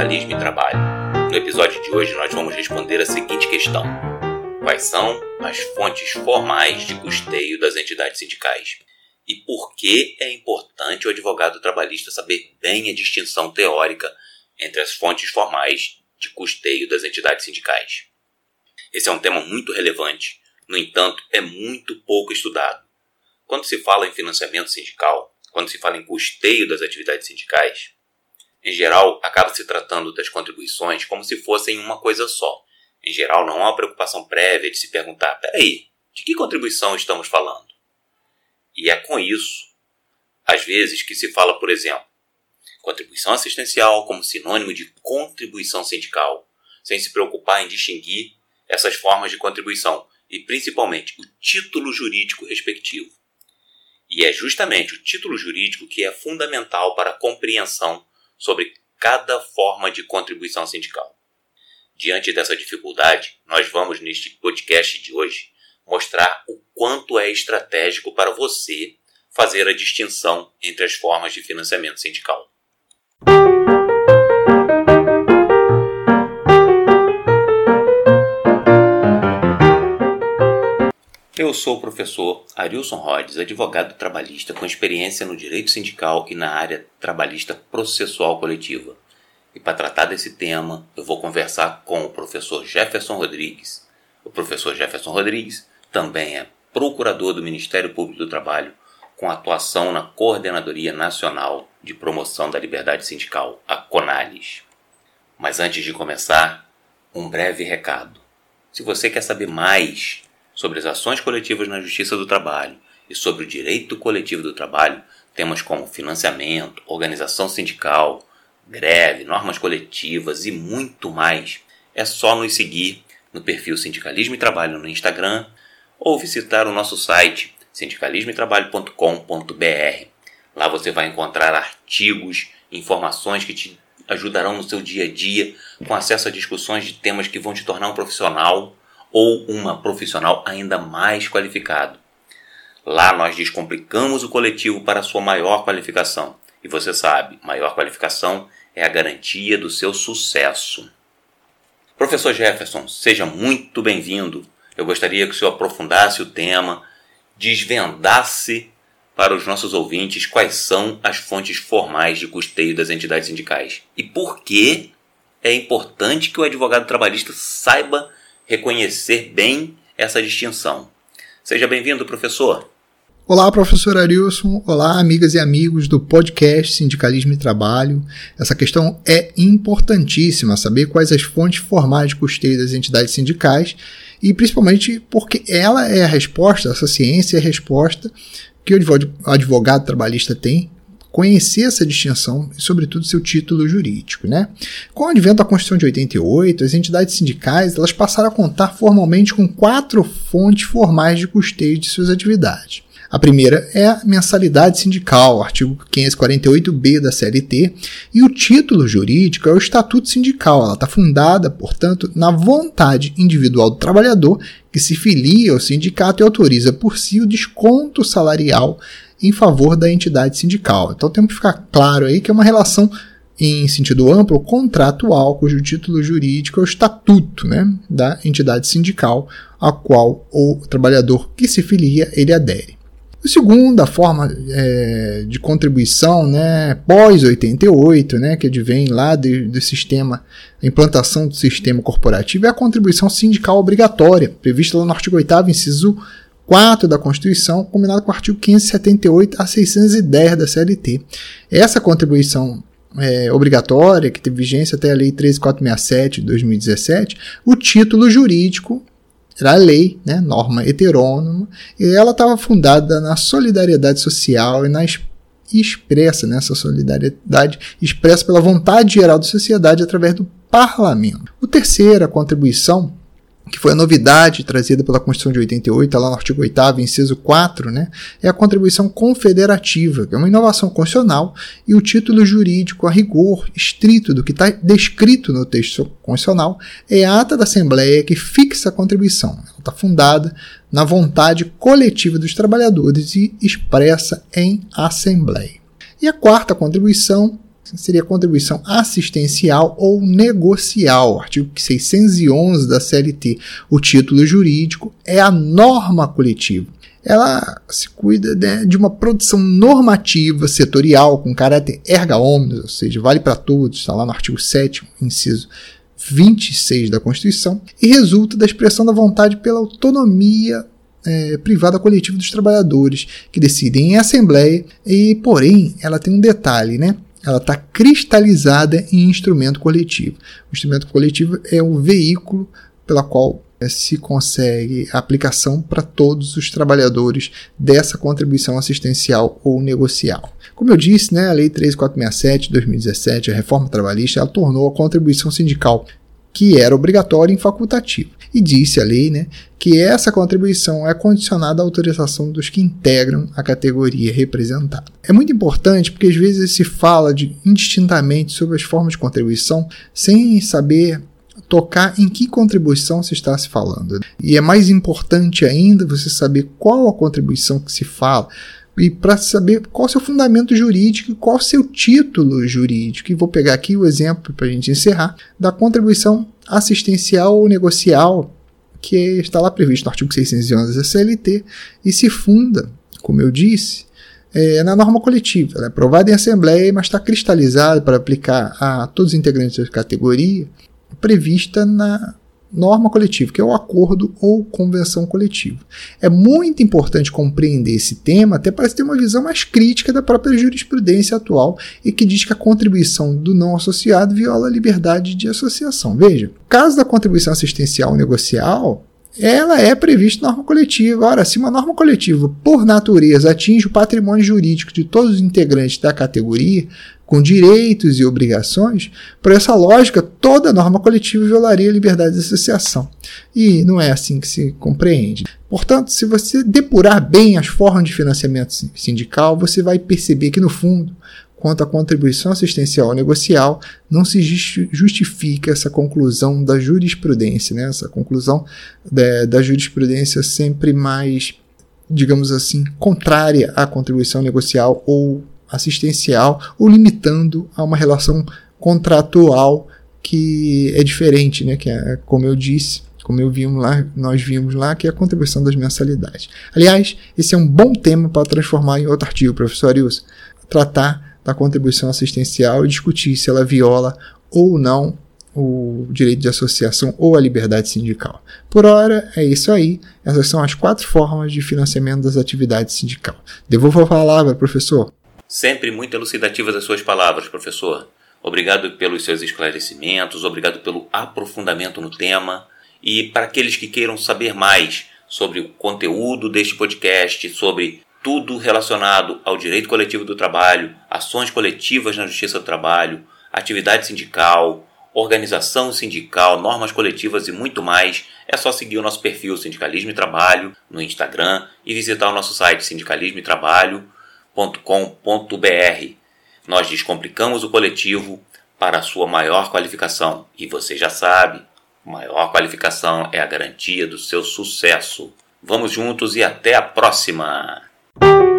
Sindicalismo e Trabalho. No episódio de hoje, nós vamos responder a seguinte questão: Quais são as fontes formais de custeio das entidades sindicais? E por que é importante o advogado trabalhista saber bem a distinção teórica entre as fontes formais de custeio das entidades sindicais? Esse é um tema muito relevante, no entanto, é muito pouco estudado. Quando se fala em financiamento sindical, quando se fala em custeio das atividades sindicais, em geral, acaba se tratando das contribuições como se fossem uma coisa só. Em geral, não há uma preocupação prévia de se perguntar: peraí, de que contribuição estamos falando? E é com isso, às vezes, que se fala, por exemplo, contribuição assistencial como sinônimo de contribuição sindical, sem se preocupar em distinguir essas formas de contribuição e, principalmente, o título jurídico respectivo. E é justamente o título jurídico que é fundamental para a compreensão sobre cada forma de contribuição sindical. Diante dessa dificuldade, nós vamos, neste podcast de hoje, mostrar o quanto é estratégico para você fazer a distinção entre as formas de financiamento sindical. Eu sou o professor Arilson Rhodes, advogado trabalhista com experiência no direito sindical e na área trabalhista processual coletiva. E para tratar desse tema, eu vou conversar com o professor Jefferson Rodrigues. O professor Jefferson Rodrigues também é procurador do Ministério Público do Trabalho, com atuação na Coordenadoria Nacional de Promoção da Liberdade Sindical, a CONALES. Mas antes de começar, um breve recado. Se você quer saber mais sobre as ações coletivas na Justiça do Trabalho e sobre o direito coletivo do trabalho, temas como financiamento, organização sindical, greve, normas coletivas e muito mais, é só nos seguir no perfil Sindicalismo e Trabalho no Instagram ou visitar o nosso site sindicalismoetrabalho.com.br. Lá você vai encontrar artigos, informações que te ajudarão no seu dia a dia, com acesso a discussões de temas que vão te tornar um profissional ou uma profissional ainda mais qualificado. Lá nós descomplicamos o coletivo para sua maior qualificação. E você sabe, maior qualificação é a garantia do seu sucesso. Professor Jefferson, seja muito bem-vindo. Eu gostaria que o senhor aprofundasse o tema, desvendasse para os nossos ouvintes quais são as fontes formais de custeio das entidades sindicais e por que é importante que o advogado trabalhista saiba reconhecer bem essa distinção. Seja bem-vindo, professor. Olá, professor Arilson. Olá, amigas e amigos do podcast Sindicalismo e Trabalho. Essa questão é importantíssima, saber quais as fontes formais de custeio das entidades sindicais e principalmente porque ela é a resposta, essa ciência é a resposta que o advogado trabalhista tem conhecer essa distinção e, sobretudo, seu título jurídico. Né? Com o advento da Constituição de 88, as entidades sindicais elas passaram a contar formalmente com quatro fontes formais de custeio de suas atividades. A primeira é a mensalidade sindical, artigo 548b da CLT, e o título jurídico é o Estatuto Sindical. Ela está fundada, portanto, na vontade individual do trabalhador que se filia ao sindicato e autoriza por si o desconto salarial em favor da entidade sindical. Então temos que ficar claro aí que é uma relação em sentido amplo contratual, cujo título jurídico é o estatuto né, da entidade sindical a qual o trabalhador que se filia ele adere. A segunda forma é, de contribuição, né, pós 88, né, que advém lá do sistema, implantação do sistema corporativo, é a contribuição sindical obrigatória, prevista lá no artigo 8 inciso 4 da Constituição, combinado com o artigo 578 a 610 da CLT. Essa contribuição é, obrigatória, que teve vigência até a Lei 13467 de 2017, o título jurídico era a lei, né, norma heterônoma, e ela estava fundada na solidariedade social e na expressa nessa solidariedade expressa pela vontade geral da sociedade através do parlamento. O terceiro, a contribuição que foi a novidade trazida pela Constituição de 88, lá no artigo 8 inciso 4, né, é a contribuição confederativa, que é uma inovação constitucional, e o título jurídico a rigor estrito do que está descrito no texto constitucional é a ata da Assembleia que fixa a contribuição. Ela está fundada na vontade coletiva dos trabalhadores e expressa em Assembleia. E a quarta contribuição seria contribuição assistencial ou negocial. Artigo 611 da CLT. O título jurídico é a norma coletiva. Ela se cuida né, de uma produção normativa setorial com caráter erga omnes, ou seja, vale para todos, está lá no artigo 7 inciso 26 da Constituição, e resulta da expressão da vontade pela autonomia é, privada coletiva dos trabalhadores, que decidem em assembleia, e porém ela tem um detalhe, né? Ela está cristalizada em instrumento coletivo. O instrumento coletivo é o veículo pela qual é, se consegue aplicação para todos os trabalhadores dessa contribuição assistencial ou negocial. Como eu disse, né, a Lei 13467 de 2017, a reforma trabalhista, ela tornou a contribuição sindical que era obrigatória em facultativo. E disse a lei né, que essa contribuição é condicionada à autorização dos que integram a categoria representada. É muito importante porque às vezes se fala de, indistintamente sobre as formas de contribuição sem saber tocar em que contribuição se está se falando. E é mais importante ainda você saber qual a contribuição que se fala e para saber qual o seu fundamento jurídico, qual o seu título jurídico. E vou pegar aqui o exemplo para a gente encerrar da contribuição assistencial ou negocial que está lá previsto no artigo 611 da CLT e se funda, como eu disse, é, na norma coletiva. Ela é aprovada em assembleia, mas está cristalizada para aplicar a todos os integrantes da categoria, prevista na norma coletiva, que é o acordo ou convenção coletiva. É muito importante compreender esse tema, até para ter uma visão mais crítica da própria jurisprudência atual e que diz que a contribuição do não associado viola a liberdade de associação. Veja, caso da contribuição assistencial negocial, ela é prevista norma coletiva. Ora, se uma norma coletiva, por natureza, atinge o patrimônio jurídico de todos os integrantes da categoria, com direitos e obrigações, por essa lógica, toda norma coletiva violaria a liberdade de associação. E não é assim que se compreende. Portanto, se você depurar bem as formas de financiamento sindical, você vai perceber que, no fundo, quanto à contribuição assistencial negocial, não se justifica essa conclusão da jurisprudência, né? essa conclusão da, da jurisprudência sempre mais, digamos assim, contrária à contribuição negocial ou assistencial ou limitando a uma relação contratual que é diferente, né? Que é, como eu disse, como eu vimos lá, nós vimos lá, que é a contribuição das mensalidades. Aliás, esse é um bom tema para transformar em outro artigo, professor Arius, tratar da contribuição assistencial e discutir se ela viola ou não o direito de associação ou a liberdade sindical. Por hora, é isso aí. Essas são as quatro formas de financiamento das atividades sindical. Devolvo a palavra, professor. Sempre muito elucidativas as suas palavras, professor. Obrigado pelos seus esclarecimentos, obrigado pelo aprofundamento no tema. E para aqueles que queiram saber mais sobre o conteúdo deste podcast, sobre tudo relacionado ao direito coletivo do trabalho, ações coletivas na justiça do trabalho, atividade sindical, organização sindical, normas coletivas e muito mais, é só seguir o nosso perfil Sindicalismo e Trabalho no Instagram e visitar o nosso site Sindicalismo e Trabalho com.br Nós descomplicamos o coletivo para a sua maior qualificação. E você já sabe, maior qualificação é a garantia do seu sucesso. Vamos juntos e até a próxima! Thank you